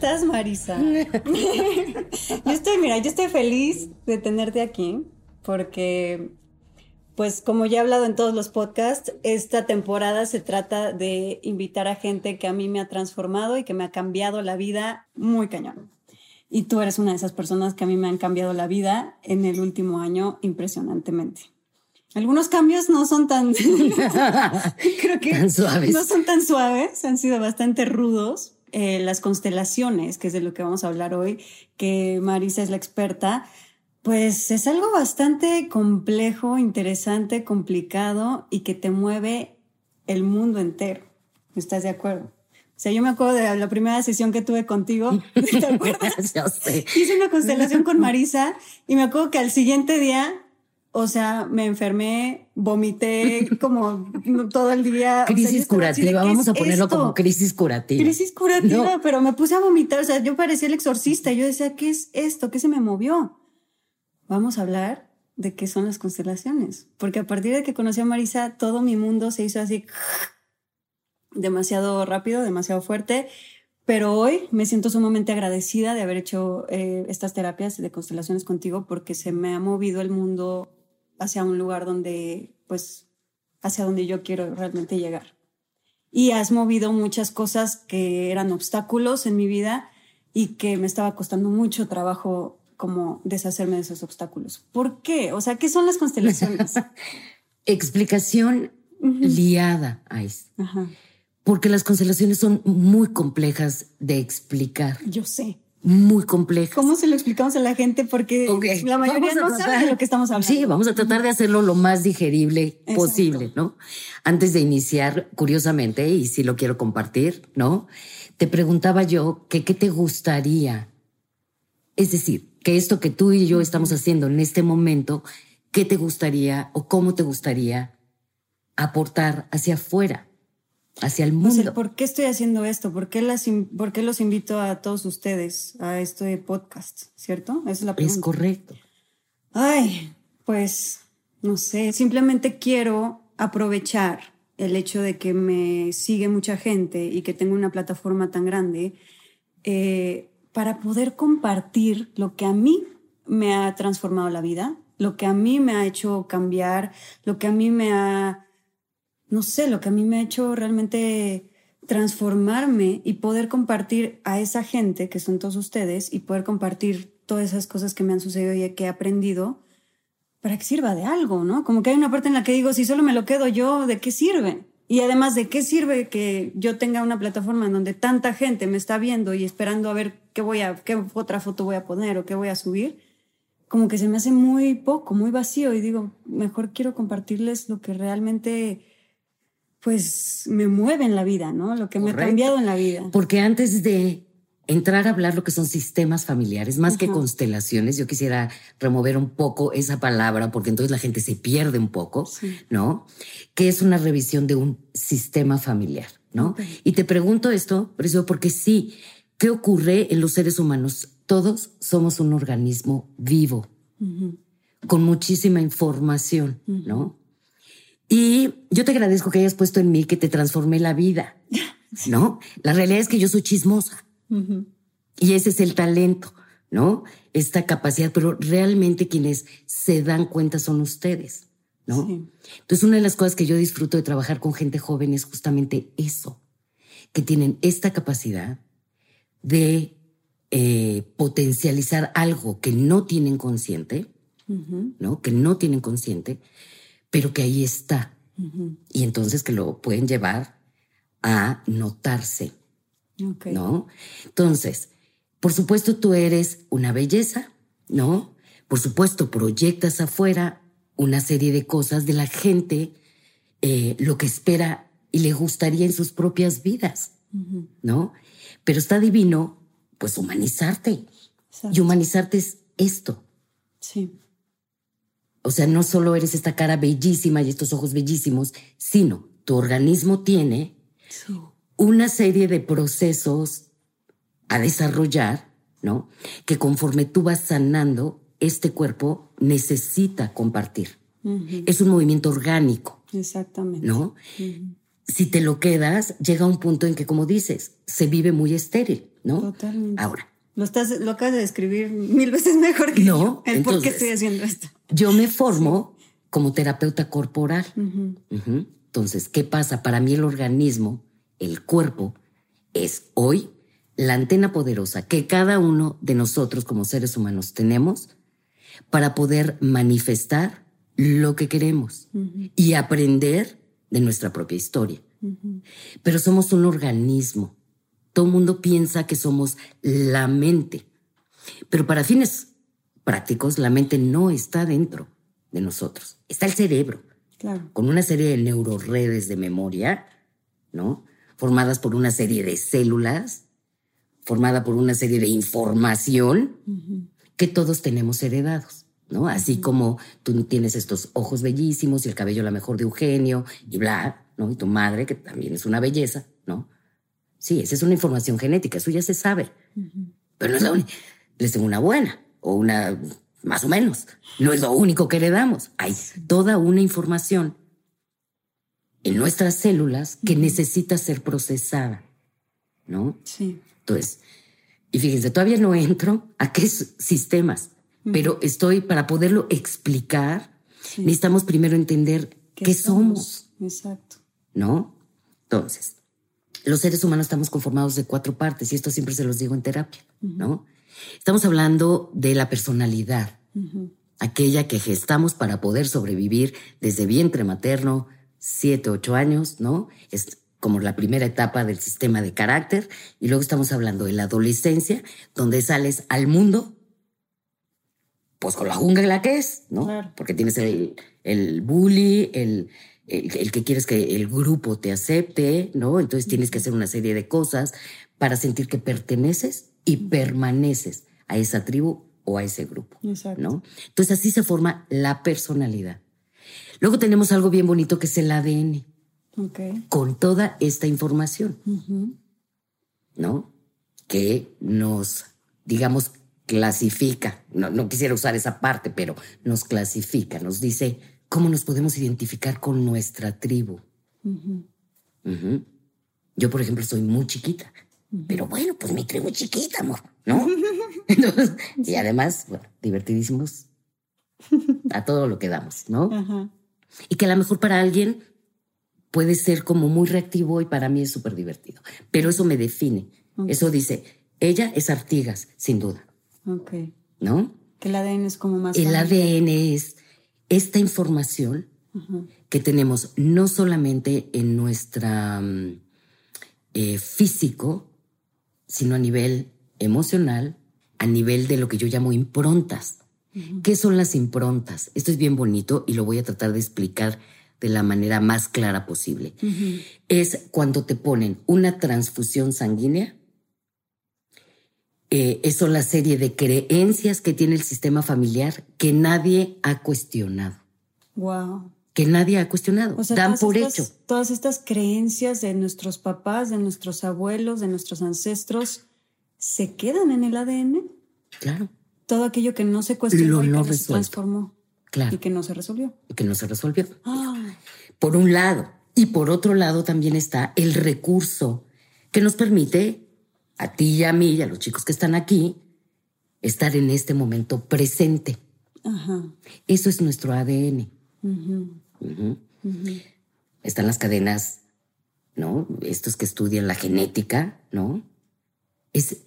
¿Cómo estás, Marisa? yo estoy, mira, yo estoy feliz de tenerte aquí porque, pues, como ya he hablado en todos los podcasts, esta temporada se trata de invitar a gente que a mí me ha transformado y que me ha cambiado la vida muy cañón. Y tú eres una de esas personas que a mí me han cambiado la vida en el último año impresionantemente. Algunos cambios no son tan, creo que suaves. no son tan suaves, han sido bastante rudos, eh, las constelaciones, que es de lo que vamos a hablar hoy, que Marisa es la experta, pues es algo bastante complejo, interesante, complicado y que te mueve el mundo entero. ¿Estás de acuerdo? O sea, yo me acuerdo de la primera sesión que tuve contigo, ¿te acuerdas? Hice una constelación con Marisa y me acuerdo que al siguiente día o sea, me enfermé, vomité como todo el día. Crisis curativa, vamos a ponerlo como crisis curativa. Crisis curativa, pero me puse a vomitar, o sea, yo parecía el exorcista, yo decía, ¿qué es esto? ¿Qué se me movió? Vamos a hablar de qué son las constelaciones, porque a partir de que conocí a Marisa, todo mi mundo se hizo así demasiado rápido, demasiado fuerte. Pero hoy me siento sumamente agradecida de haber hecho eh, estas terapias de constelaciones contigo porque se me ha movido el mundo hacia un lugar donde, pues, hacia donde yo quiero realmente llegar. Y has movido muchas cosas que eran obstáculos en mi vida y que me estaba costando mucho trabajo como deshacerme de esos obstáculos. ¿Por qué? O sea, ¿qué son las constelaciones? Explicación liada, Ice. Porque las constelaciones son muy complejas de explicar. Yo sé muy complejas. ¿Cómo se lo explicamos a la gente? Porque la mayoría no sabe de lo que estamos hablando. Sí, vamos a tratar de hacerlo lo más digerible posible, ¿no? Antes de iniciar, curiosamente, y si lo quiero compartir, ¿no? Te preguntaba yo que qué te gustaría. Es decir, que esto que tú y yo estamos haciendo en este momento, ¿qué te gustaría o cómo te gustaría aportar hacia afuera? Hacia el mundo. ¿Por qué estoy haciendo esto? ¿Por qué, las, ¿Por qué los invito a todos ustedes a este podcast? ¿Cierto? Esa es la pregunta. Es correcto. Ay, pues no sé, simplemente quiero aprovechar el hecho de que me sigue mucha gente y que tengo una plataforma tan grande eh, para poder compartir lo que a mí me ha transformado la vida, lo que a mí me ha hecho cambiar, lo que a mí me ha no sé, lo que a mí me ha hecho realmente transformarme y poder compartir a esa gente que son todos ustedes y poder compartir todas esas cosas que me han sucedido y que he aprendido para que sirva de algo, ¿no? Como que hay una parte en la que digo, si solo me lo quedo yo, ¿de qué sirve? Y además, ¿de qué sirve que yo tenga una plataforma en donde tanta gente me está viendo y esperando a ver qué voy a, qué otra foto voy a poner o qué voy a subir? Como que se me hace muy poco, muy vacío y digo, mejor quiero compartirles lo que realmente pues me mueve en la vida, ¿no? Lo que me ha cambiado en la vida. Porque antes de entrar a hablar lo que son sistemas familiares, más que constelaciones, yo quisiera remover un poco esa palabra, porque entonces la gente se pierde un poco, ¿no? Que es una revisión de un sistema familiar, ¿no? Y te pregunto esto, porque sí, ¿qué ocurre en los seres humanos? Todos somos un organismo vivo, con muchísima información, ¿no? Y yo te agradezco que hayas puesto en mí que te transformé la vida, ¿no? La realidad es que yo soy chismosa y ese es el talento, ¿no? Esta capacidad, pero realmente quienes se dan cuenta son ustedes, ¿no? Entonces, una de las cosas que yo disfruto de trabajar con gente joven es justamente eso, que tienen esta capacidad de eh, potencializar algo que no tienen consciente, ¿no? Que no tienen consciente, pero que ahí está. Y entonces que lo pueden llevar a notarse. ¿No? Entonces, por supuesto, tú eres una belleza, ¿no? Por supuesto, proyectas afuera una serie de cosas de la gente, eh, lo que espera y le gustaría en sus propias vidas, ¿no? Pero está divino, pues, humanizarte. Y humanizarte es esto. Sí. O sea, no solo eres esta cara bellísima y estos ojos bellísimos, sino tu organismo tiene una serie de procesos a desarrollar, ¿no? Que conforme tú vas sanando, este cuerpo necesita compartir. Es un movimiento orgánico. Exactamente. ¿No? Si te lo quedas, llega un punto en que, como dices, se vive muy estéril, ¿no? Totalmente. Ahora. Lo, estás, lo acabas de describir mil veces mejor que no, yo. El por qué estoy haciendo esto. Yo me formo como terapeuta corporal. Entonces, ¿qué pasa? Para mí el organismo, el cuerpo, es hoy la antena poderosa que cada uno de nosotros como seres humanos tenemos para poder manifestar lo que queremos y aprender de nuestra propia historia. Pero somos un organismo. Todo el mundo piensa que somos la mente. Pero para fines prácticos, la mente no está dentro de nosotros. Está el cerebro. Con una serie de neuroredes de memoria, ¿no? Formadas por una serie de células, formada por una serie de información que todos tenemos heredados. ¿no? Así como tú tienes estos ojos bellísimos y el cabello la mejor de Eugenio y bla, ¿no? Y tu madre, que también es una belleza, ¿no? Sí, esa es una información genética, eso ya se sabe. Pero no es la única. Les tengo una buena o una más o menos. No es lo único que heredamos. Hay toda una información en nuestras células que necesita ser procesada, ¿no? Sí. Entonces, y fíjense, todavía no entro a qué sistemas pero estoy, para poderlo explicar, necesitamos primero entender qué, somos? Exacto. ¿No? Entonces, los seres humanos estamos conformados de cuatro partes y esto siempre se los digo en terapia, ¿no? Estamos hablando de la personalidad, aquella que gestamos para poder sobrevivir desde vientre materno, siete, ocho años, ¿no? Es como la primera etapa del sistema de carácter y luego estamos hablando de la adolescencia, donde sales al mundo pues con la jungla que es, ¿no? Porque tienes el, el bully, el, el, que quieres que el grupo te acepte, ¿no? Entonces tienes que hacer una serie de cosas para sentir que perteneces y permaneces a esa tribu o a ese grupo, ¿no? Entonces así se forma la personalidad. Luego tenemos algo bien bonito que es el ADN. Con toda esta información, ¿no? Que nos, digamos, clasifica, no, quisiera usar esa parte, pero nos clasifica, nos dice cómo nos podemos identificar con nuestra tribu. Yo, por ejemplo, soy muy chiquita, pero bueno, pues mi tribu es chiquita, amor, ¿no? y además, bueno, divertidísimos a todo lo que damos, ¿no? Y que a lo mejor para alguien puede ser como muy reactivo y para mí es súper divertido, pero eso me define. Eso dice, ella es Artigas, sin duda. Ok. ¿No? Que el ADN es como más. El ADN es esta información que tenemos no solamente en nuestra mm, eh, físico, sino a nivel emocional, a nivel de lo que yo llamo improntas. ¿Qué son las improntas? Esto es bien bonito y lo voy a tratar de explicar de la manera más clara posible. Es cuando te ponen una transfusión sanguínea eh, eso la serie de creencias que tiene el sistema familiar que nadie ha cuestionado. Wow. Que nadie ha cuestionado. Dan por hecho. Todas estas creencias de nuestros papás, de nuestros abuelos, de nuestros ancestros, se quedan en el ADN. Claro. Todo aquello que no se cuestionó y que se transformó. Claro. Y que no se resolvió. Y que no se resolvió. Por un lado. Y por otro lado también está el recurso que nos permite a ti y a mí y a los chicos que están aquí, estar en este momento presente. Eso es nuestro ADN. Están las cadenas, ¿no? Estos que estudian la genética, ¿no? Es,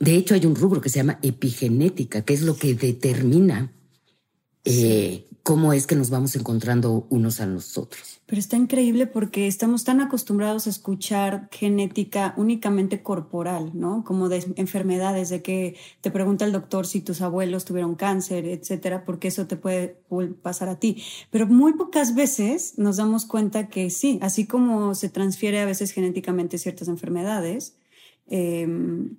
de hecho, hay un rubro que se llama epigenética, que es lo que determina eh, cómo es que nos vamos encontrando unos a nosotros. Pero está increíble porque estamos tan acostumbrados a escuchar genética únicamente corporal, ¿no? Como de enfermedades, de que te pregunta el doctor si tus abuelos tuvieron cáncer, etcétera, porque eso te puede pasar a ti. Pero muy pocas veces nos damos cuenta que sí, así como se transfiere a veces genéticamente ciertas enfermedades, em,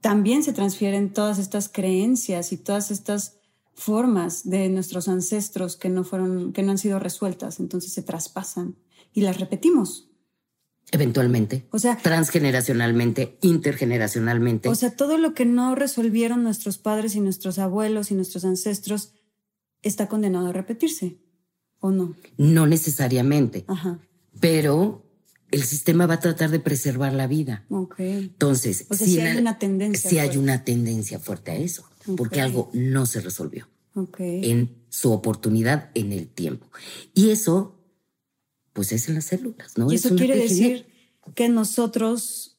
también se transfieren todas estas creencias y todas estas formas de nuestros ancestros que no fueron, que no han sido resueltas, entonces se traspasan y las repetimos. Eventualmente. O sea, transgeneracionalmente, intergeneracionalmente. O sea, todo lo que no resolvieron nuestros padres y nuestros abuelos y nuestros ancestros está condenado a repetirse, ¿o no? No necesariamente. Ajá. Pero el sistema va a tratar de preservar la vida. Ok. Entonces, o sea, si hay una tendencia. Si hay una tendencia fuerte a eso, porque algo no se resolvió okay. en su oportunidad en el tiempo. Y eso pues es en las células, ¿no? Y eso quiere decir que nosotros,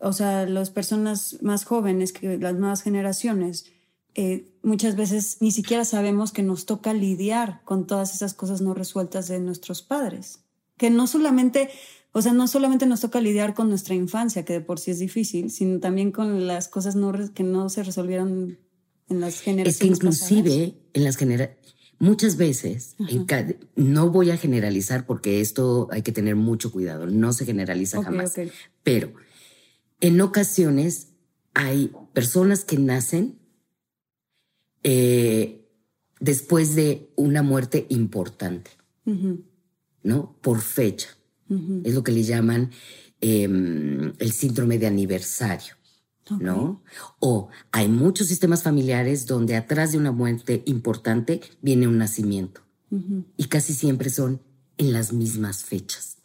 o sea, las personas más jóvenes, que las nuevas generaciones, eh, muchas veces ni siquiera sabemos que nos toca lidiar con todas esas cosas no resueltas de nuestros padres. Que no solamente, o sea, no solamente nos toca lidiar con nuestra infancia, que de por sí es difícil, sino también con las cosas no, que no se resolvieron en las generaciones. Es que inclusive en las generaciones Muchas veces, no voy a generalizar porque esto hay que tener mucho cuidado, no se generaliza jamás, pero en ocasiones hay personas que nacen eh, después de una muerte importante, ¿no? Por fecha. Es lo que le llaman em, el síndrome de aniversario. ¿No? O hay muchos sistemas familiares donde atrás de una muerte importante viene un nacimiento. Y casi siempre son en las mismas fechas.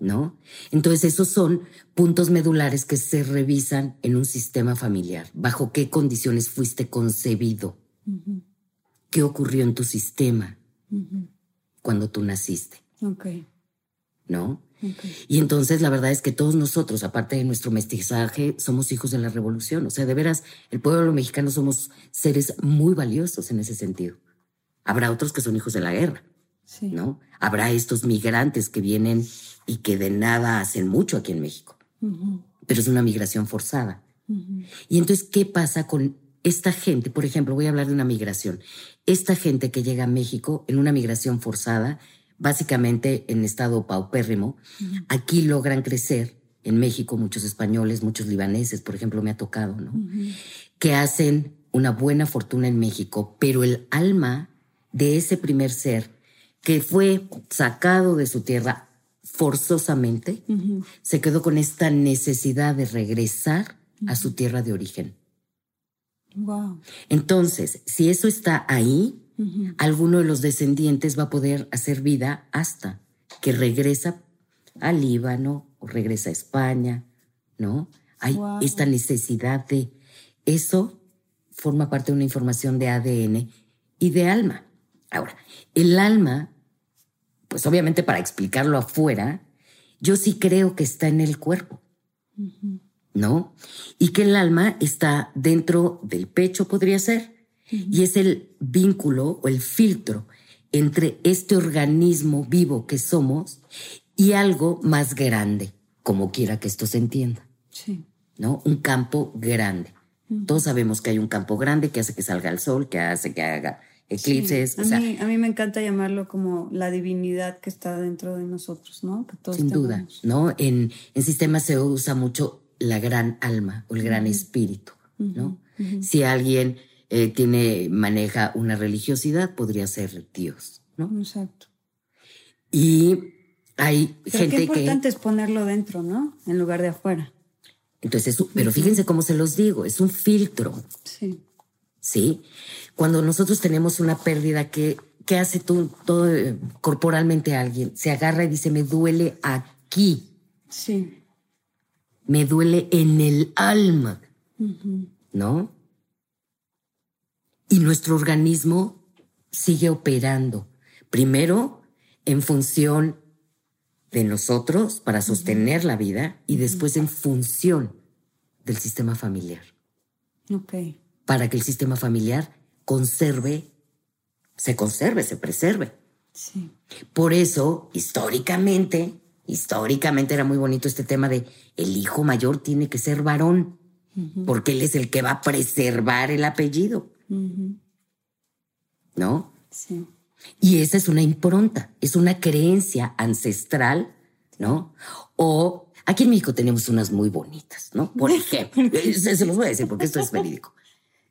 ¿No? Entonces esos son puntos medulares que se revisan en un sistema familiar. ¿Bajo qué condiciones fuiste concebido? ¿Qué ocurrió en tu sistema cuando tú naciste? ¿No? Y entonces la verdad es que todos nosotros, aparte de nuestro mestizaje, somos hijos de la revolución. O sea, de veras, el pueblo mexicano somos seres muy valiosos en ese sentido. Habrá otros que son hijos de la guerra, ¿no? Habrá estos migrantes que vienen y que de nada hacen mucho aquí en México. Pero es una migración forzada. Y entonces, ¿qué pasa con esta gente? Por ejemplo, voy a hablar de una migración. Esta gente que llega a México en una migración forzada básicamente en estado paupérrimo. Aquí logran crecer, en México muchos españoles, muchos libaneses, por ejemplo, me ha tocado, ¿no? Que hacen una buena fortuna en México, pero el alma de ese primer ser que fue sacado de su tierra forzosamente, se quedó con esta necesidad de regresar a su tierra de origen. Wow. Entonces, si eso está ahí, alguno de los descendientes va a poder hacer vida hasta que regresa al Líbano o regresa a España, ¿no? Hay esta necesidad de eso forma parte de una información de ADN y de alma. Ahora, el alma, pues obviamente para explicarlo afuera, yo sí creo que está en el cuerpo, ¿no? Y que el alma está dentro del pecho, podría ser, y es el vínculo o el filtro entre este organismo vivo que somos y algo más grande, como quiera que esto se entienda. Sí. ¿No? Un campo grande. Todos sabemos que hay un campo grande que hace que salga el sol, que hace que haga eclipses. A, mí, a mí me encanta llamarlo como la divinidad que está dentro de nosotros, ¿no? sin duda, ¿no? En, en sistemas se usa mucho la gran alma o el gran espíritu, ¿no? Si alguien eh, tiene, maneja una religiosidad, podría ser Dios, ¿no? Exacto. Y hay gente qué importante es ponerlo dentro, ¿no? En lugar de afuera. Entonces, pero fíjense cómo se los digo, es un filtro. Sí. Sí. Cuando nosotros tenemos una pérdida que, ¿qué hace todo, todo eh, corporalmente alguien? Se agarra y dice, me duele aquí. Sí. Me duele en el alma. ¿No? Y nuestro organismo sigue operando. Primero, en función de nosotros para sostener la vida y después en función del sistema familiar. Ok. Para que el sistema familiar conserve, se conserve, se preserve. Sí. Por eso, históricamente, históricamente era muy bonito este tema de el hijo mayor tiene que ser varón, porque él es el que va a preservar el apellido. ¿No? Sí. Y esa es una impronta, es una creencia ancestral, ¿no? O aquí en México tenemos unas muy bonitas, ¿no? Por ejemplo, se, los voy a decir porque esto es verídico.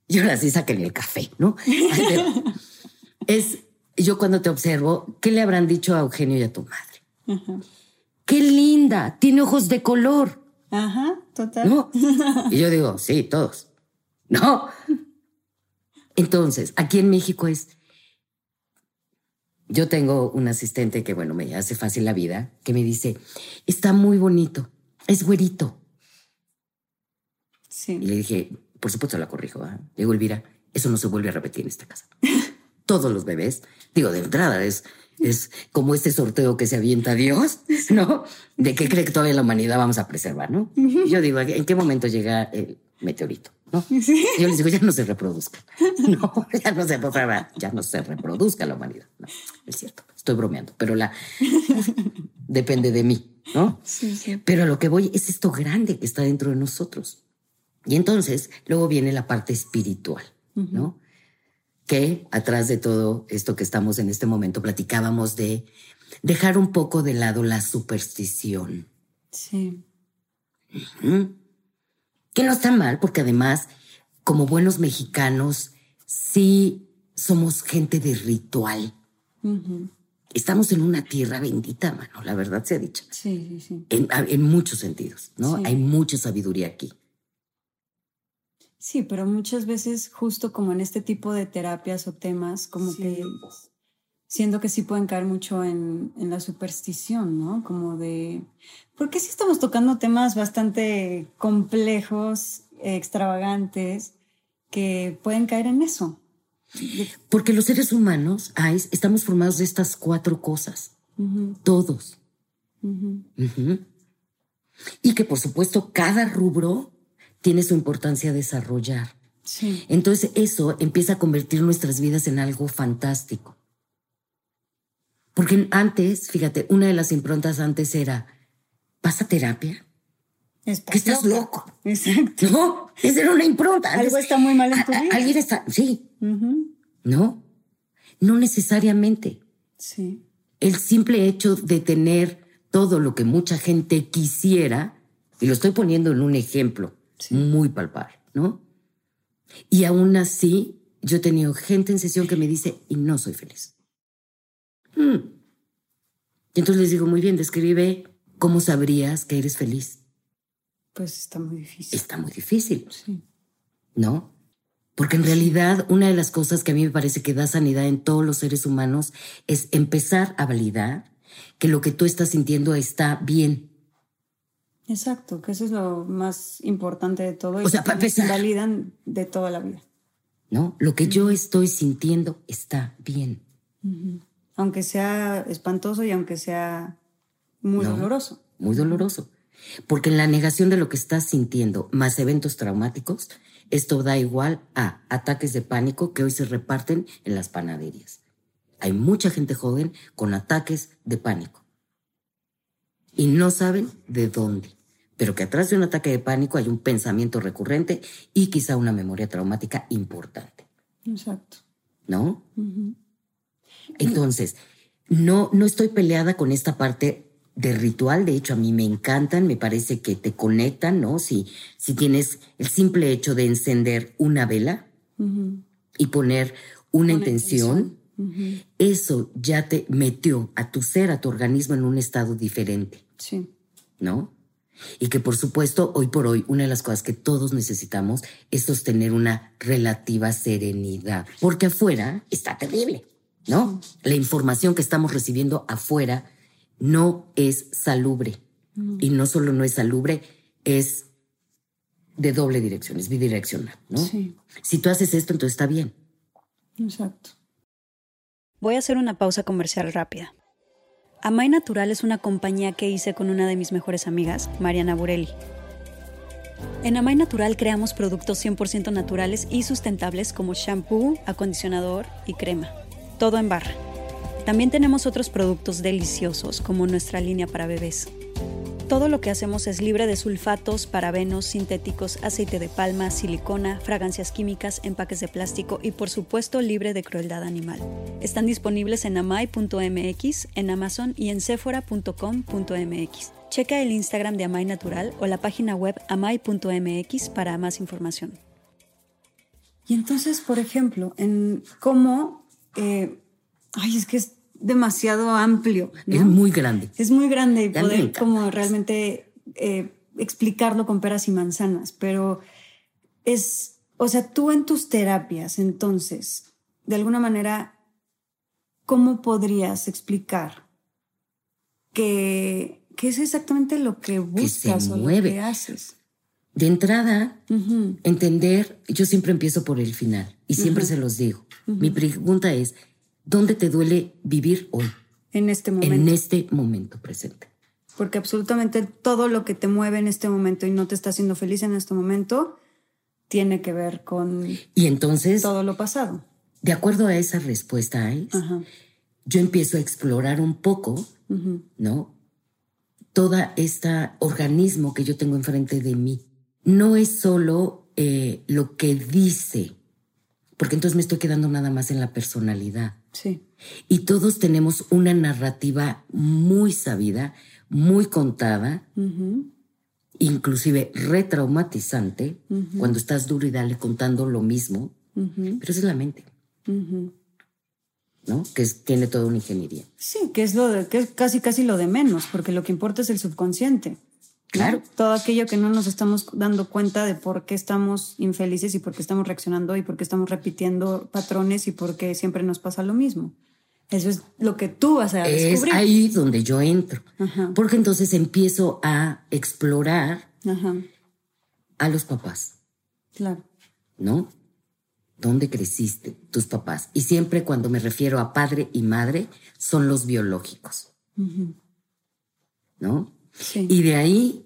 yo ahora sí en el café, ¿no? es, yo cuando te observo, ¿qué le habrán dicho a Eugenio y a tu madre? ¡Qué linda! Tiene ojos de color. Ajá, total. Y yo digo, sí, todos. No. Entonces, aquí en México es, yo tengo un asistente que, bueno, me hace fácil la vida, que me dice, está muy bonito, es güerito. Sí. Y le dije, por supuesto la corrijo. ¿eh? Digo, Elvira, eso no se vuelve a repetir en esta casa. Todos los bebés, digo, de entrada es, es como este sorteo que se avienta Dios, ¿no? De qué cree que toda la humanidad vamos a preservar, ¿no? Yo digo, ¿en qué momento llega el meteorito? ¿No? Yo les digo, ya no se reproduzca. No, ya no se ya no se reproduzca la humanidad. No, es cierto, estoy bromeando, pero la depende de mí, ¿no? Sí, sí. Pero a lo que voy es esto grande que está dentro de nosotros. Y entonces luego viene la parte espiritual, ¿no? Que atrás de todo esto que estamos en este momento platicábamos de dejar un poco de lado la superstición. Sí. Que no está mal, porque además, como buenos mexicanos, sí somos gente de ritual. Estamos en una tierra bendita, mano, la verdad se ha dicho. Sí, sí, sí. En, muchos sentidos, ¿no? Hay mucha sabiduría aquí. Sí, pero muchas veces justo como en este tipo de terapias o temas, como que siento que sí pueden caer mucho en, la superstición, ¿no? Como de, porque sí estamos tocando temas bastante complejos, extravagantes, que pueden caer en eso. Porque los seres humanos, estamos formados de estas cuatro cosas, todos. Y que por supuesto cada rubro tiene su importancia desarrollar. Sí. Entonces eso empieza a convertir nuestras vidas en algo fantástico. Porque antes, fíjate, una de las improntas antes era, ¿vas a terapia? Estás que estás loco. Exacto. No, esa era una impronta. Algo está muy mal en tu vida. Alguien está, sí. No, no necesariamente. Sí. El simple hecho de tener todo lo que mucha gente quisiera, y lo estoy poniendo en un ejemplo, muy palpable, ¿no? Y aún así, yo he tenido gente en sesión que me dice, y no soy feliz. Hmm. Y entonces les digo, muy bien, describe cómo sabrías que eres feliz. Pues está muy difícil. Está muy difícil. Sí. ¿No? Porque en realidad una de las cosas que a mí me parece que da sanidad en todos los seres humanos es empezar a validar que lo que tú estás sintiendo está bien. Exacto, que eso es lo más importante de todo. O sea, para empezar. Validan de toda la vida. No, lo que yo estoy sintiendo está bien. Aunque sea espantoso y aunque sea muy doloroso. Muy doloroso. Porque en la negación de lo que estás sintiendo, más eventos traumáticos, esto da igual a ataques de pánico que hoy se reparten en las panaderías. Hay mucha gente joven con ataques de pánico y no saben de dónde. Pero que atrás de un ataque de pánico hay un pensamiento recurrente y quizá una memoria traumática importante. Exacto. ¿No? Entonces, no, no estoy peleada con esta parte de ritual, de hecho a mí me encantan, me parece que te conectan, ¿no? Si, si tienes el simple hecho de encender una vela y poner una, intención, eso ya te metió a tu ser, a tu organismo en un estado diferente. Sí. ¿No? Y que por supuesto, hoy por hoy, una de las cosas que todos necesitamos es sostener una relativa serenidad, porque afuera está terrible, ¿no? La información que estamos recibiendo afuera no es salubre. Y no solo no es salubre, es de doble dirección, es bidireccional, ¿no? Sí. Si tú haces esto, entonces está bien. Exacto. Voy a hacer una pausa comercial rápida. Amay Natural es una compañía que hice con una de mis mejores amigas, Mariana Burelli. En Amay Natural creamos productos 100% naturales y sustentables como shampoo, acondicionador y crema. Todo en barra. También tenemos otros productos deliciosos como nuestra línea para bebés. Todo lo que hacemos es libre de sulfatos, parabenos, sintéticos, aceite de palma, silicona, fragancias químicas, empaques de plástico y por supuesto libre de crueldad animal. Están disponibles en amai.mx, en Amazon y en sephora.com.mx. Checa el Instagram de Amai Natural o la página web amai.mx para más información. Y entonces, por ejemplo, en cómo, eh, ay, es que es demasiado amplio. Es muy grande. Es muy grande y poder como realmente eh, explicarlo con peras y manzanas, pero es, o sea, tú en tus terapias, entonces, de alguna manera, ¿cómo podrías explicar que, es exactamente lo que buscas o lo que haces? De entrada, entender, yo siempre empiezo por el final y siempre se los digo. Mi pregunta es, ¿dónde te duele vivir hoy? En este momento. En este momento presente. Porque absolutamente todo lo que te mueve en este momento y no te está haciendo feliz en este momento tiene que ver con y entonces, todo lo pasado. De acuerdo a esa respuesta, yo empiezo a explorar un poco, ¿no? Toda este organismo que yo tengo enfrente de mí no es solo eh, lo que dice, porque entonces me estoy quedando nada más en la personalidad. Sí. Y todos tenemos una narrativa muy sabida, muy contada, inclusive retraumatizante, cuando estás duro y dale contando lo mismo, pero esa es la mente. ¿no? Que tiene toda una ingeniería. Sí, que es lo de, que es casi casi lo de menos, porque lo que importa es el subconsciente. Claro. Todo aquello que no nos estamos dando cuenta de por qué estamos infelices y por qué estamos reaccionando y por qué estamos repitiendo patrones y por qué siempre nos pasa lo mismo. Eso es lo que tú vas a descubrir. Es ahí donde yo entro. Porque entonces empiezo a explorar a los papás. Claro. ¿No? ¿Dónde creciste? Tus papás. Y siempre cuando me refiero a padre y madre, son los biológicos. ¿No? Y de ahí,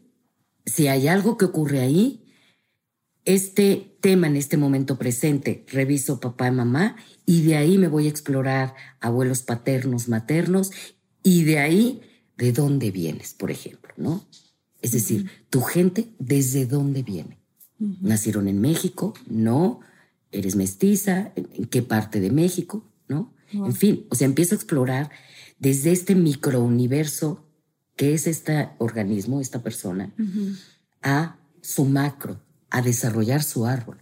si hay algo que ocurre ahí, este tema en este momento presente, reviso papá y mamá, y de ahí me voy a explorar abuelos paternos, maternos, y de ahí, ¿de dónde vienes, por ejemplo? ¿No? Es decir, tu gente, ¿desde dónde viene? ¿Nacieron en México? No. ¿Eres mestiza? ¿En qué parte de México? ¿No? En fin, o sea, empiezo a explorar desde este microuniverso que es este organismo, esta persona, a su macro, a desarrollar su árbol,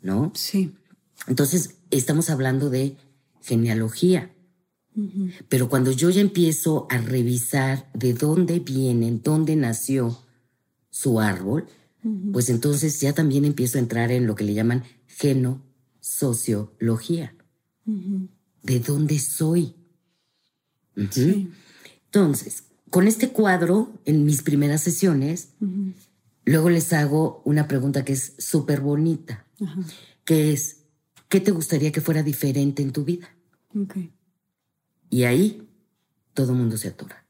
¿no? Sí. Entonces, estamos hablando de genealogía. Pero cuando yo ya empiezo a revisar de dónde viene, dónde nació su árbol, pues entonces ya también empiezo a entrar en lo que le llaman genosociología. ¿De dónde soy? Sí. Entonces, con este cuadro, en mis primeras sesiones, luego les hago una pregunta que es súper bonita, que es, ¿qué te gustaría que fuera diferente en tu vida? Y ahí todo el mundo se atora.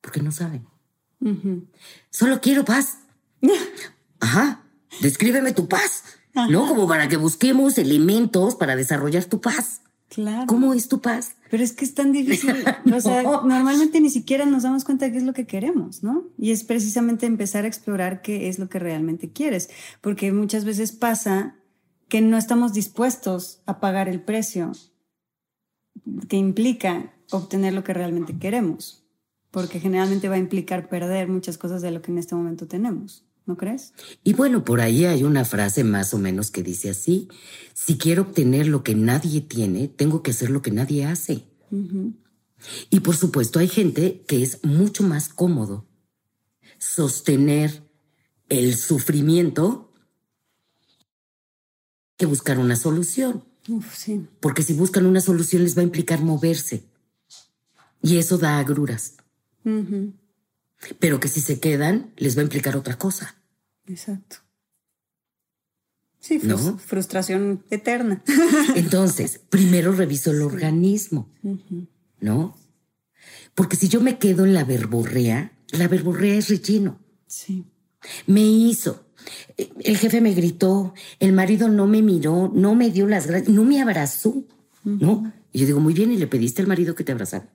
Porque no saben. Solo quiero paz. Ajá, descríbeme tu paz. ¿No? Como para que busquemos elementos para desarrollar tu paz. Claro. ¿Cómo es tu paz? Pero es que es tan difícil. O sea, normalmente ni siquiera nos damos cuenta de qué es lo que queremos, ¿no? Y es precisamente empezar a explorar qué es lo que realmente quieres. Porque muchas veces pasa que no estamos dispuestos a pagar el precio que implica obtener lo que realmente queremos. Porque generalmente va a implicar perder muchas cosas de lo que en este momento tenemos. ¿No crees? Y bueno, por ahí hay una frase más o menos que dice así, si quiero obtener lo que nadie tiene, tengo que hacer lo que nadie hace. Y por supuesto hay gente que es mucho más cómodo sostener el sufrimiento que buscar una solución. sí. Porque si buscan una solución les va a implicar moverse. Y eso da agruras pero que si se quedan les va a implicar otra cosa. Exacto. Sí, frustración eterna. Entonces, primero reviso el organismo, ¿no? Porque si yo me quedo en la verborrea, la verborrea es relleno. Sí. Me hizo. El jefe me gritó, el marido no me miró, no me dio las gracias, no me abrazó, ¿no? Y yo digo, muy bien, ¿y le pediste al marido que te abrazara?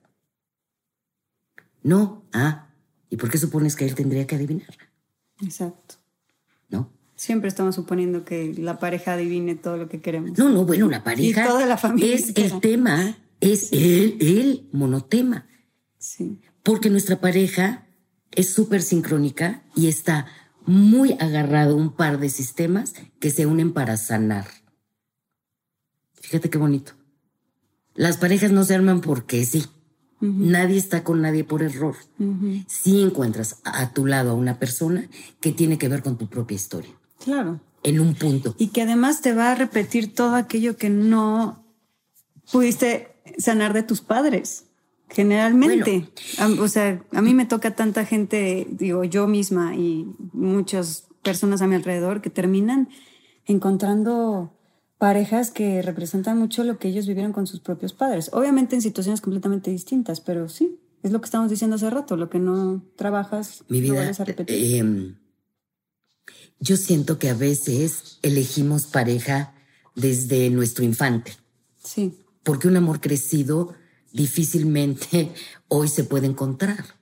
No, ah, ¿Y por qué supones que él tendría que adivinar? Exacto. ¿No? Siempre estamos suponiendo que la pareja adivine todo lo que queremos. No, no, bueno, la pareja. Y toda la familia. Es el tema, es el, el monotema. Sí. Porque nuestra pareja es súper sincrónica y está muy agarrado un par de sistemas que se unen para sanar. Fíjate qué bonito. Las parejas no se arman porque sí. Nadie está con nadie por error. Si encuentras a tu lado a una persona que tiene que ver con tu propia historia. Claro. En un punto. Y que además te va a repetir todo aquello que no pudiste sanar de tus padres. Generalmente. o sea, a mí me toca tanta gente, digo, yo misma y muchas personas a mi alrededor que terminan encontrando parejas que representan mucho lo que ellos vivieron con sus propios padres. Obviamente en situaciones completamente distintas, pero sí, es lo que estamos diciendo hace rato, lo que no trabajas, Mi vida, a repetir. Em, yo siento que a veces elegimos pareja desde nuestro infante. Sí. Porque un amor crecido difícilmente hoy se puede encontrar.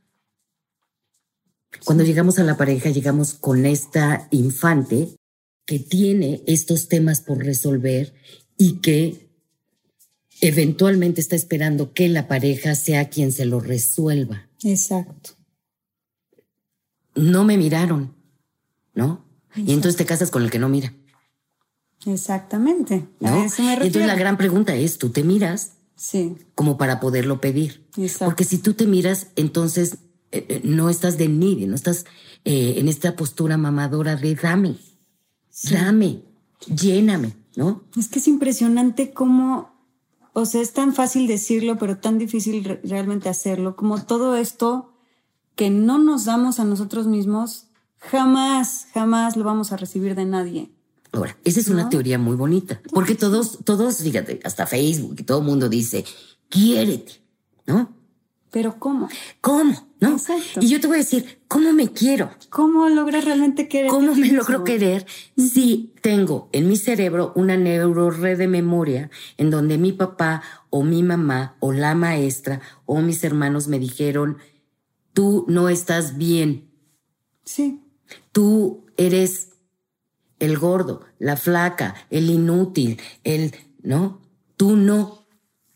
Cuando llegamos a la pareja, llegamos con esta infante que tiene estos temas por resolver y que eventualmente está esperando que la pareja sea quien se lo resuelva. Exacto. No me miraron, ¿no? Y entonces te casas con el que no mira. Exactamente. ¿No? y entonces la gran pregunta es, ¿tú te miras? Sí. Como para poderlo pedir. Exacto. Porque si tú te miras, entonces eh, eh, no estás de need, no estás eh, en esta postura mamadora de dame dame, lléname, ¿no? Es que es impresionante cómo, o sea, es tan fácil decirlo, pero tan difícil realmente hacerlo, como todo esto que no nos damos a nosotros mismos, jamás, jamás lo vamos a recibir de nadie. Ahora, esa es una teoría muy bonita, porque todos, todos, fíjate, hasta Facebook y todo el mundo dice, quiérete, ¿no? Pero ¿cómo? ¿Cómo? ¿No? Exacto. Y yo te voy a decir, ¿cómo me quiero? ¿Cómo logras realmente querer? ¿Cómo me logro querer si tengo en mi cerebro una neurored de memoria en donde mi papá o mi mamá o la maestra o mis hermanos me dijeron, tú no estás bien. Sí. Tú eres el gordo, la flaca, el inútil, el, ¿no? Tú no.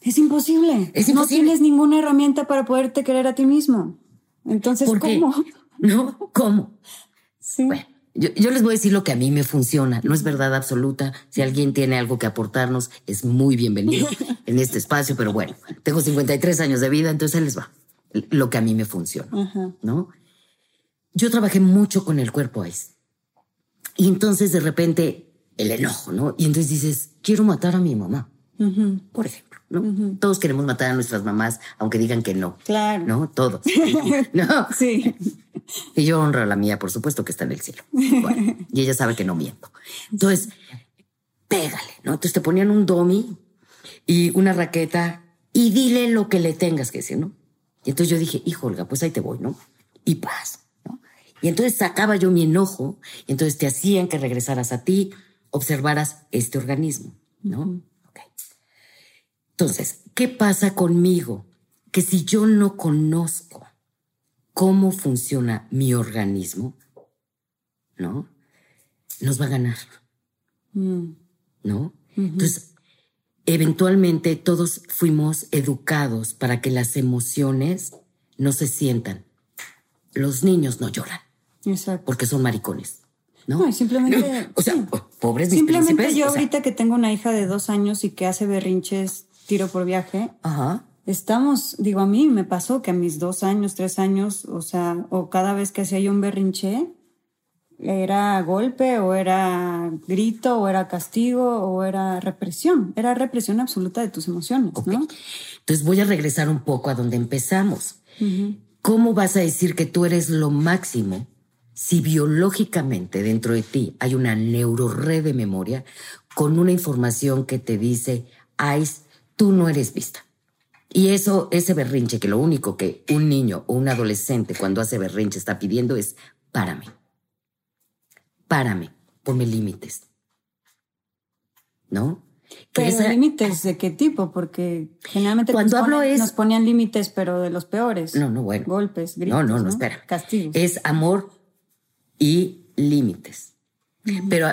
Es imposible. No tienes ninguna herramienta para poderte querer a ti mismo. Entonces, ¿cómo? ¿No? ¿Cómo? Sí. Bueno, yo, les voy a decir lo que a mí me funciona. No es verdad absoluta. Si alguien tiene algo que aportarnos, es muy bienvenido en este espacio. Pero bueno, tengo 53 años de vida, entonces les va. Lo que a mí me funciona, ¿no? Yo trabajé mucho con el cuerpo Ice. Y entonces de repente el enojo, ¿no? Y entonces dices, quiero matar a mi mamá, por ejemplo. ¿No? Todos queremos matar a nuestras mamás, aunque digan que no. Claro. ¿No? Todos. ¿No? Sí. Y yo honro a la mía, por supuesto, que está en el cielo. y ella sabe que no miento. Entonces, pégale, ¿no? Entonces te ponían un domi y una raqueta y dile lo que le tengas que decir, ¿no? Y entonces yo dije, hijo, Olga, pues ahí te voy, ¿no? Y paz, ¿no? Y entonces sacaba yo mi enojo y entonces te hacían que regresaras a ti, observaras este organismo, ¿no? Entonces, ¿qué pasa conmigo? Que si yo no conozco cómo funciona mi organismo, ¿no? Nos va a ganar. Mm. ¿No? Entonces, eventualmente todos fuimos educados para que las emociones no se sientan. Los niños no lloran. Exacto. Porque son maricones. No, simplemente. o sea, pobres Simplemente yo ahorita que tengo una hija de dos años y que hace berrinches tiro por viaje. Ajá. Estamos, digo, a mí me pasó que a mis dos años, tres años, o sea, o cada vez que hacía yo un berrinche, era golpe o era grito o era castigo o era represión. Era represión absoluta de tus emociones, ¿no? Entonces voy a regresar un poco a donde empezamos. ¿Cómo vas a decir que tú eres lo máximo si biológicamente dentro de ti hay una neurored de memoria con una información que te dice, Ice, tú no eres vista. Y eso, ese berrinche, que lo único que un niño o un adolescente cuando hace berrinche está pidiendo es, párame. Párame, ponme límites. ¿No? Pero límites de qué tipo, porque generalmente cuando hablo es nos ponían límites, pero de los peores. No, no, bueno. Golpes, gritos. No, no, no, espera. Castigos. Es amor y límites. Pero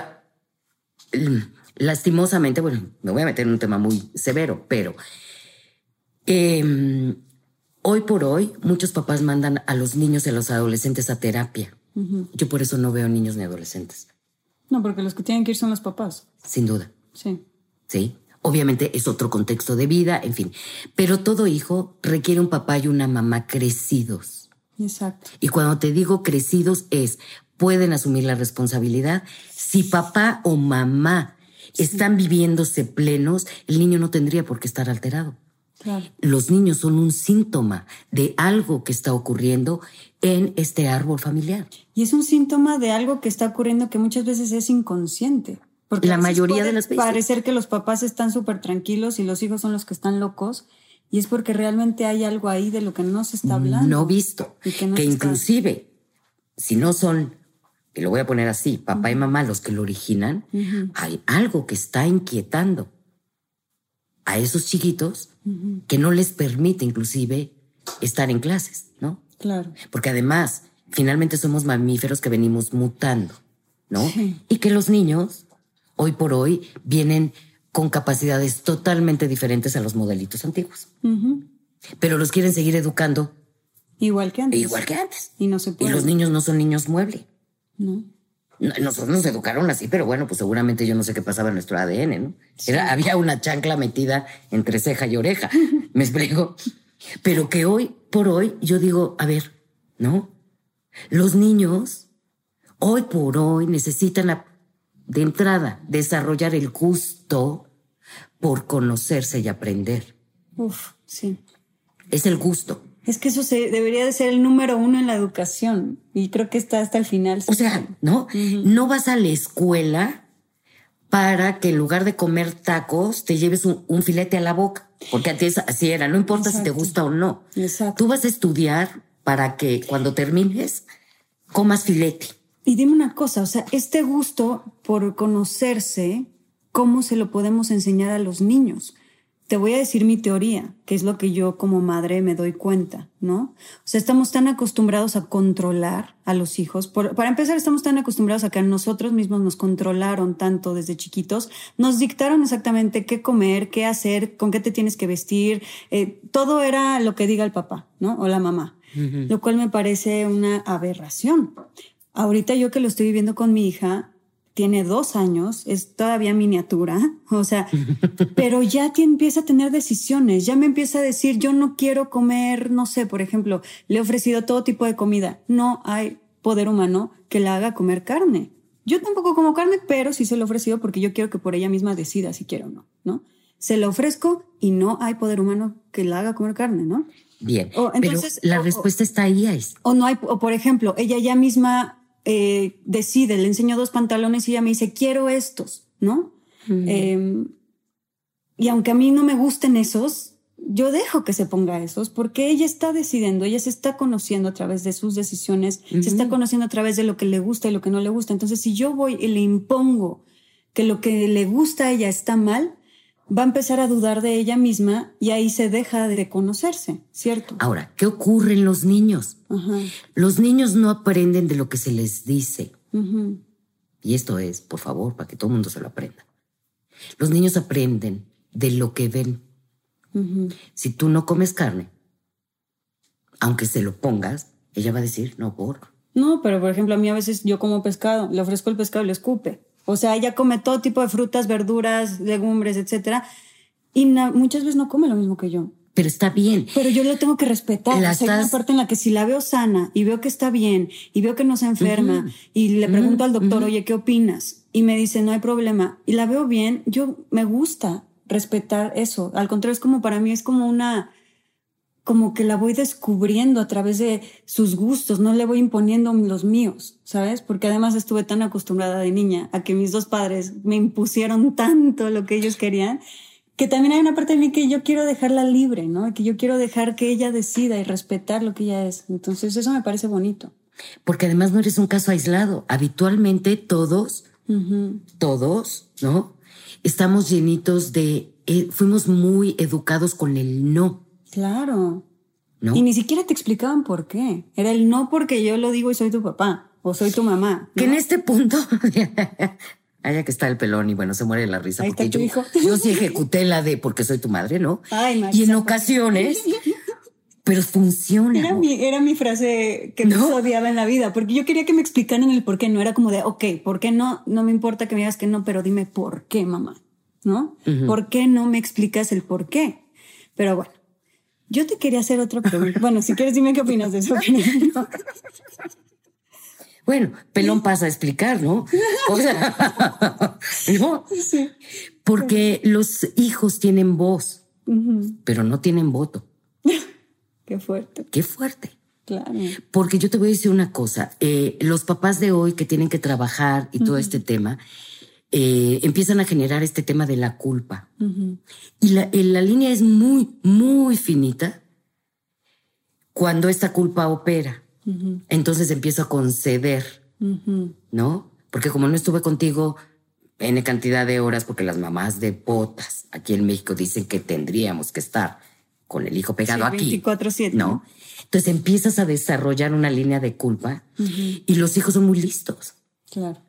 lastimosamente, bueno, me voy a meter en un tema muy severo, pero em, hoy por hoy muchos papás mandan a los niños y a los adolescentes a terapia Yo por eso no veo niños ni adolescentes. No, porque los que tienen que ir son los papás. Sin duda. Sí. Sí. Obviamente es otro contexto de vida, en fin. Pero todo hijo requiere un papá y una mamá crecidos. Exacto. Y cuando te digo crecidos es, pueden asumir la responsabilidad. Si papá o mamá están viviéndose plenos, el niño no tendría por qué estar alterado. Los niños son un síntoma de algo que está ocurriendo en este árbol familiar. Y es un síntoma de algo que está ocurriendo que muchas veces es inconsciente. Porque la mayoría de las veces. Parecer que los papás están súper tranquilos y los hijos son los que están locos. Y es porque realmente hay algo ahí de lo que no se está hablando. No visto. que, inclusive, si no son, y lo voy a poner así, papá y mamá los que lo originan, hay algo que está inquietando a esos chiquitos que no les permite inclusive estar en clases, ¿no? Claro. Porque además, finalmente somos mamíferos que venimos mutando, ¿no? Y que los niños, hoy por hoy, vienen con capacidades totalmente diferentes a los modelitos antiguos. Pero los quieren seguir educando. Igual que antes. Igual que antes. Y no se puede. Y los niños no son niños mueble. No. Nosotros nos educaron así, pero bueno, pues seguramente yo no sé qué pasaba en nuestro ADN, ¿no? Era, había una chancla metida entre ceja y oreja, me explico. Pero que hoy por hoy yo digo, a ver, ¿no? Los niños hoy por hoy necesitan de entrada desarrollar el gusto por conocerse y aprender. Uf, sí. Es el gusto. Es que eso se, debería de ser el número uno en la educación y creo que está hasta el final. O sea, ¿no? No vas a la escuela para que en lugar de comer tacos te lleves un, filete a la boca, porque a ti así era, no importa si te gusta o no. Exacto. Tú vas a estudiar para que cuando termines comas filete. Y dime una cosa, o sea, este gusto por conocerse, ¿cómo se lo podemos enseñar a los niños? Te voy a decir mi teoría, que es lo que yo como madre me doy cuenta, ¿no? O sea, estamos tan acostumbrados a controlar a los hijos. para empezar, estamos tan acostumbrados a que a nosotros mismos nos controlaron tanto desde chiquitos, nos dictaron exactamente qué comer, qué hacer, con qué te tienes que vestir. Eh, todo era lo que diga el papá, ¿no? O la mamá, lo cual me parece una aberración. Ahorita yo que lo estoy viviendo con mi hija, tiene dos años, es todavía miniatura, o sea, pero ya empieza a tener decisiones, ya me empieza a decir, yo no quiero comer, no sé, por ejemplo, le he ofrecido todo tipo de comida, no hay poder humano que la haga comer carne. Yo tampoco como carne, pero sí se lo he ofrecido porque yo quiero que por ella misma decida si quiere o no, ¿no? Se lo ofrezco y no hay poder humano que la haga comer carne, ¿no? Bien, entonces, pero la respuesta está ahí. O no hay, o por ejemplo, ella ya misma eh, decide, le enseño dos pantalones y ella me dice, quiero estos, ¿no? Em, y aunque a mí no me gusten esos, yo dejo que se ponga esos porque ella está decidiendo, ella se está conociendo a través de sus decisiones, se está conociendo a través de lo que le gusta y lo que no le gusta. Entonces, si yo voy y le impongo que lo que le gusta a ella está mal, va a empezar a dudar de ella misma y ahí se deja de conocerse, ¿cierto? Ahora, ¿qué ocurre en los niños? Los niños no aprenden de lo que se les dice. Y esto es, por favor, para que todo el mundo se lo aprenda. Los niños aprenden de lo que ven. Si tú no comes carne, aunque se lo pongas, ella va a decir, no, por. No, pero por ejemplo, a mí a veces yo como pescado, le ofrezco el pescado y le escupe. O sea, ella come todo tipo de frutas, verduras, legumbres, etcétera. Y muchas veces no come lo mismo que yo. Pero está bien. Pero yo le tengo que respetar. La o sea, hay una parte en la que si la veo sana y veo que está bien y veo que no se enferma y le pregunto al doctor, oye, ¿qué opinas? Y me dice, no hay problema. Y la veo bien, yo me gusta respetar eso. Al contrario, es como para mí, es como una, como que la voy descubriendo a través de sus gustos, no le voy imponiendo los míos, ¿sabes? Porque además estuve tan acostumbrada de niña a que mis dos padres me impusieron tanto lo que ellos querían, que también hay una parte de mí que yo quiero dejarla libre, ¿no? Que yo quiero dejar que ella decida y respetar lo que ella es. Entonces eso me parece bonito. Porque además no eres un caso aislado. Habitualmente todos, todos, ¿no? Estamos llenitos de, eh, fuimos muy educados con el no. Claro. ¿No? Y ni siquiera te explicaban por qué. Era el no porque yo lo digo y soy tu papá o soy tu mamá. Que en este punto, allá que está el pelón y bueno, se muere la risa porque yo, yo sí ejecuté la de porque soy tu madre, ¿no? Ay, y en ocasiones pero funciona. Era mi, era mi frase que me odiaba en la vida, porque yo quería que me explicaran el por qué. No era como de, ok, ¿por qué no? No me importa que me digas que no, pero dime por qué, mamá, ¿no? ¿Por qué no me explicas el por qué? Pero bueno, yo te quería hacer otra pregunta. bueno, si quieres, dime qué opinas de eso. Bueno, pelón pasa a explicar, ¿no? O sea, ¿no? Sí. Porque los hijos tienen voz, pero no tienen voto. Qué fuerte. Qué fuerte. Claro. Porque yo te voy a decir una cosa. Eh, los papás de hoy que tienen que trabajar y todo este tema, eh, empiezan a generar este tema de la culpa. Y la, la, línea es muy, muy finita cuando esta culpa opera. Entonces empiezo a conceder, ¿no? Porque como no estuve contigo en cantidad de horas, porque las mamás de botas aquí en México dicen que tendríamos que estar con el hijo pegado aquí. 24-7. ¿No? Entonces empiezas a desarrollar una línea de culpa y los hijos son muy listos. Claro.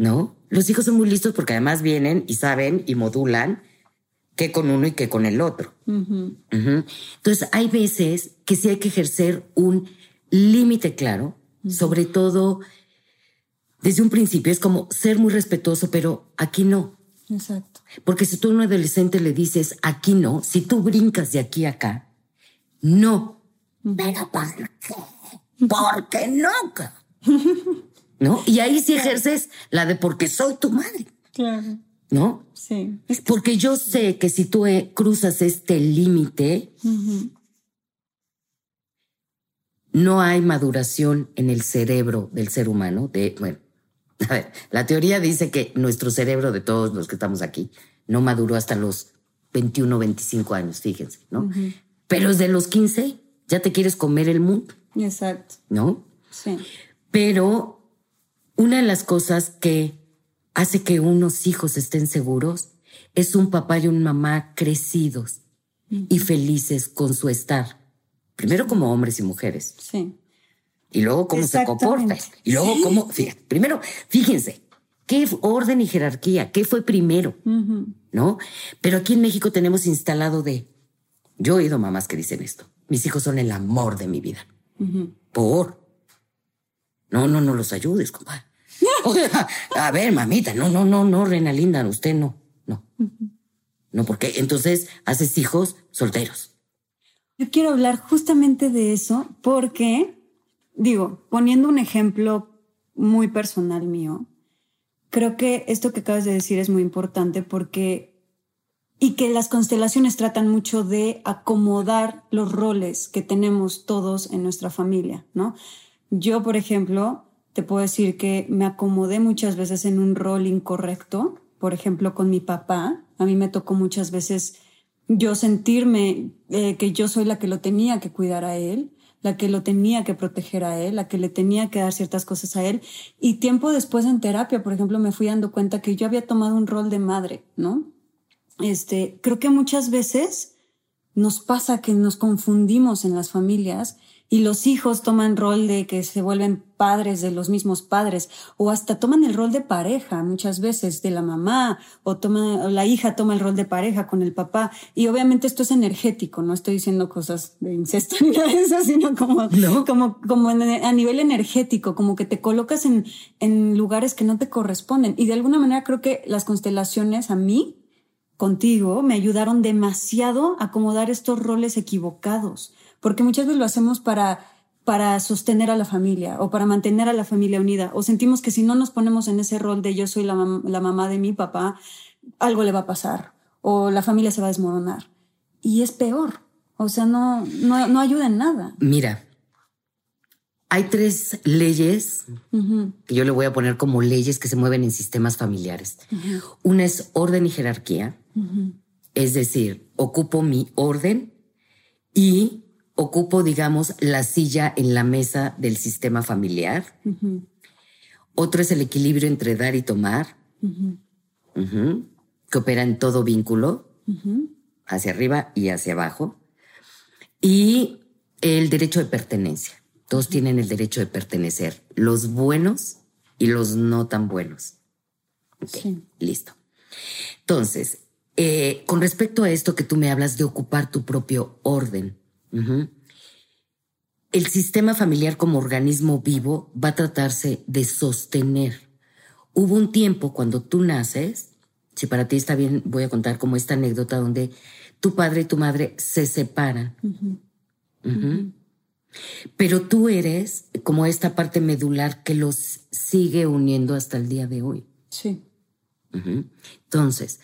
¿No? Los hijos son muy listos porque además vienen y saben y modulan qué con uno y qué con el otro. Entonces hay veces que sí hay que ejercer un límite claro, sobre todo desde un principio. Es como ser muy respetuoso, pero aquí no. Exacto. Porque si tú a un adolescente le dices aquí no, si tú brincas de aquí a acá, no. Pero ¿por qué? ¿Por qué no? ¿No? Y ahí sí ejerces la de porque soy tu madre. Claro. ¿No? Sí. Porque yo sé que si tú eh, cruzas este límite, no hay maduración en el cerebro del ser humano. De, bueno, a ver, la teoría dice que nuestro cerebro de todos los que estamos aquí no maduró hasta los 21, 25 años, fíjense, ¿no? Pero desde los 15 ya te quieres comer el mundo. Exacto. ¿No? Sí. Pero una de las cosas que hace que unos hijos estén seguros es un papá y una mamá crecidos y felices con su estar. Primero como hombres y mujeres. Sí. Y luego cómo se comporta. Y luego cómo, fíjate, primero, fíjense, qué orden y jerarquía, qué fue primero, ¿no? Pero aquí en México tenemos instalado de, yo he oído mamás que dicen esto, mis hijos son el amor de mi vida. Por. No, no, no los ayudes, compadre. A ver, mamita, no, no, no, no, Rena Linda, usted no, no. No, porque entonces haces hijos solteros. Yo quiero hablar justamente de eso porque digo, poniendo un ejemplo muy personal mío, creo que esto que acabas de decir es muy importante porque y que las constelaciones tratan mucho de acomodar los roles que tenemos todos en nuestra familia, ¿no? Yo, por ejemplo, te puedo decir que me acomodé muchas veces en un rol incorrecto, por ejemplo, con mi papá. A mí me tocó muchas veces yo sentirme eh, que yo soy la que lo tenía que cuidar a él la que lo tenía que proteger a él, la que le tenía que dar ciertas cosas a él. Y tiempo después en terapia, por ejemplo, me fui dando cuenta que yo había tomado un rol de madre, ¿no? Este, creo que muchas veces nos pasa que nos confundimos en las familias y los hijos toman rol de que se vuelven padres de los mismos padres o hasta toman el rol de pareja muchas veces de la mamá o, toma, la hija toma el rol de pareja con el papá. Y obviamente esto es energético no estoy diciendo cosas de incesto ni nada de eso sino como como como a nivel energético como que te colocas en en lugares que no te corresponden. Y de alguna manera creo que las constelaciones a mí contigo me ayudaron demasiado a acomodar estos roles equivocados porque muchas veces lo hacemos para para sostener a la familia o para mantener a la familia unida o sentimos que si no nos ponemos en ese rol de yo soy la, la mamá de mi papá, algo le va a pasar o la familia se va a desmoronar. Y es peor. O sea, no, no, no ayuda en nada. Mira, hay tres leyes que yo le voy a poner como leyes que se mueven en sistemas familiares. Una es orden y jerarquía, es decir, ocupo mi orden y ocupo, digamos, la silla en la mesa del sistema familiar. Otro es el equilibrio entre dar y tomar, que opera en todo vínculo, hacia arriba y hacia abajo. Y el derecho de pertenencia. Todos tienen el derecho de pertenecer, los buenos y los no tan buenos. Listo. Entonces, eh, con respecto a esto que tú me hablas de ocupar tu propio orden, El sistema familiar como organismo vivo va a tratarse de sostener. Hubo un tiempo cuando tú naces, si para ti está bien, voy a contar como esta anécdota donde tu padre y tu madre se separan. Pero tú eres como esta parte medular que los sigue uniendo hasta el día de hoy. Sí. Entonces,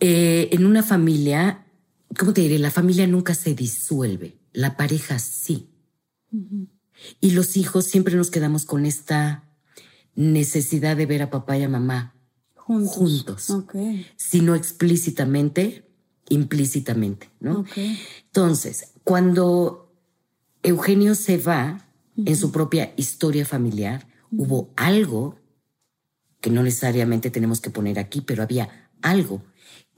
eh, en una familia, ¿cómo te diré? La familia nunca se disuelve, la pareja sí. Y los hijos siempre nos quedamos con esta necesidad de ver a papá y a mamá juntos, juntos. Sino explícitamente, implícitamente, ¿no? Entonces, cuando Eugenio se va en su propia historia familiar, hubo algo que no necesariamente tenemos que poner aquí, pero había algo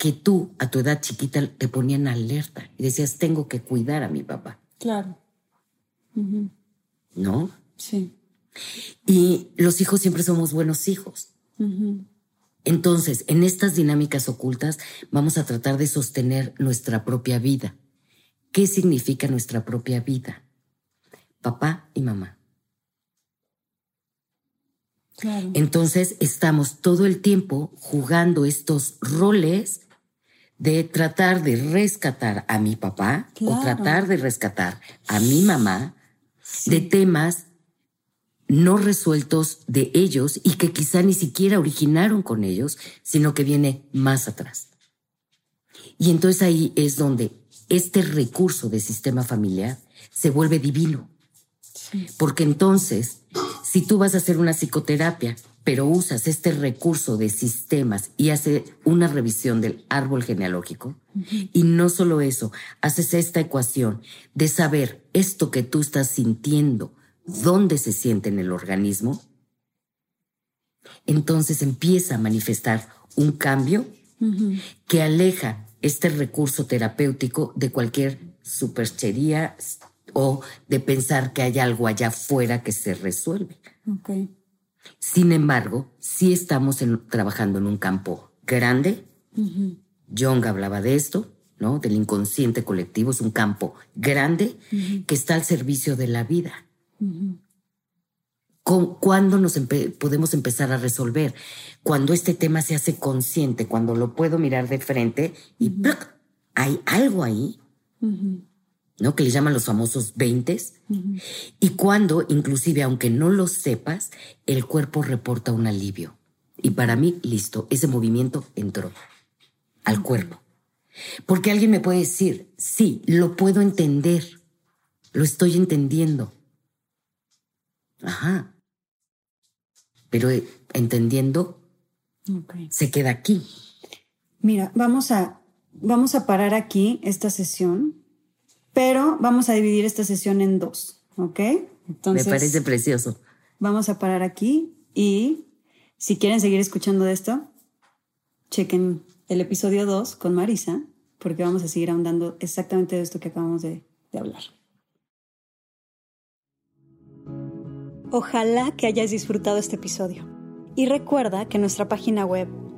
que tú a tu edad chiquita te ponían alerta y decías, tengo que cuidar a mi papá. Claro. ¿No? Sí. Y los hijos siempre somos buenos hijos. Entonces, en estas dinámicas ocultas vamos a tratar de sostener nuestra propia vida. ¿Qué significa nuestra propia vida? Papá y mamá. Entonces estamos todo el tiempo jugando estos roles de tratar de rescatar a mi papá o tratar de rescatar a mi mamá de temas no resueltos de ellos y que quizá ni siquiera originaron con ellos, sino que viene más atrás. Y entonces ahí es donde este recurso de sistema familiar se vuelve divino. Porque entonces, si tú vas a hacer una psicoterapia, pero usas este recurso de sistemas y haces una revisión del árbol genealógico, y no solo eso, haces esta ecuación de saber esto que tú estás sintiendo, dónde se siente en el organismo, entonces empieza a manifestar un cambio que aleja este recurso terapéutico de cualquier superchería o de pensar que hay algo allá afuera que se resuelve. Sin embargo, sí estamos trabajando en un campo grande. Jung hablaba de esto, ¿no? Del inconsciente colectivo. Es un campo grande que está al servicio de la vida. ¿Cuándo nos podemos empezar a resolver? Cuando este tema se hace consciente, cuando lo puedo mirar de frente y hay algo ahí ¿no? Que le llaman los famosos 20 y cuando, inclusive, aunque no lo sepas, el cuerpo reporta un alivio. Y para mí, listo, ese movimiento entró al cuerpo. Porque alguien me puede decir, sí, lo puedo entender, lo estoy entendiendo. Ajá. Pero eh, entendiendo, se queda aquí. Mira, vamos a, vamos a parar aquí esta sesión pero vamos a dividir esta sesión en dos, ¿ok? Entonces, Me parece precioso. Vamos a parar aquí y si quieren seguir escuchando de esto, chequen el episodio 2 con Marisa, porque vamos a seguir ahondando exactamente de esto que acabamos de, de hablar. Ojalá que hayas disfrutado este episodio. Y recuerda que nuestra página web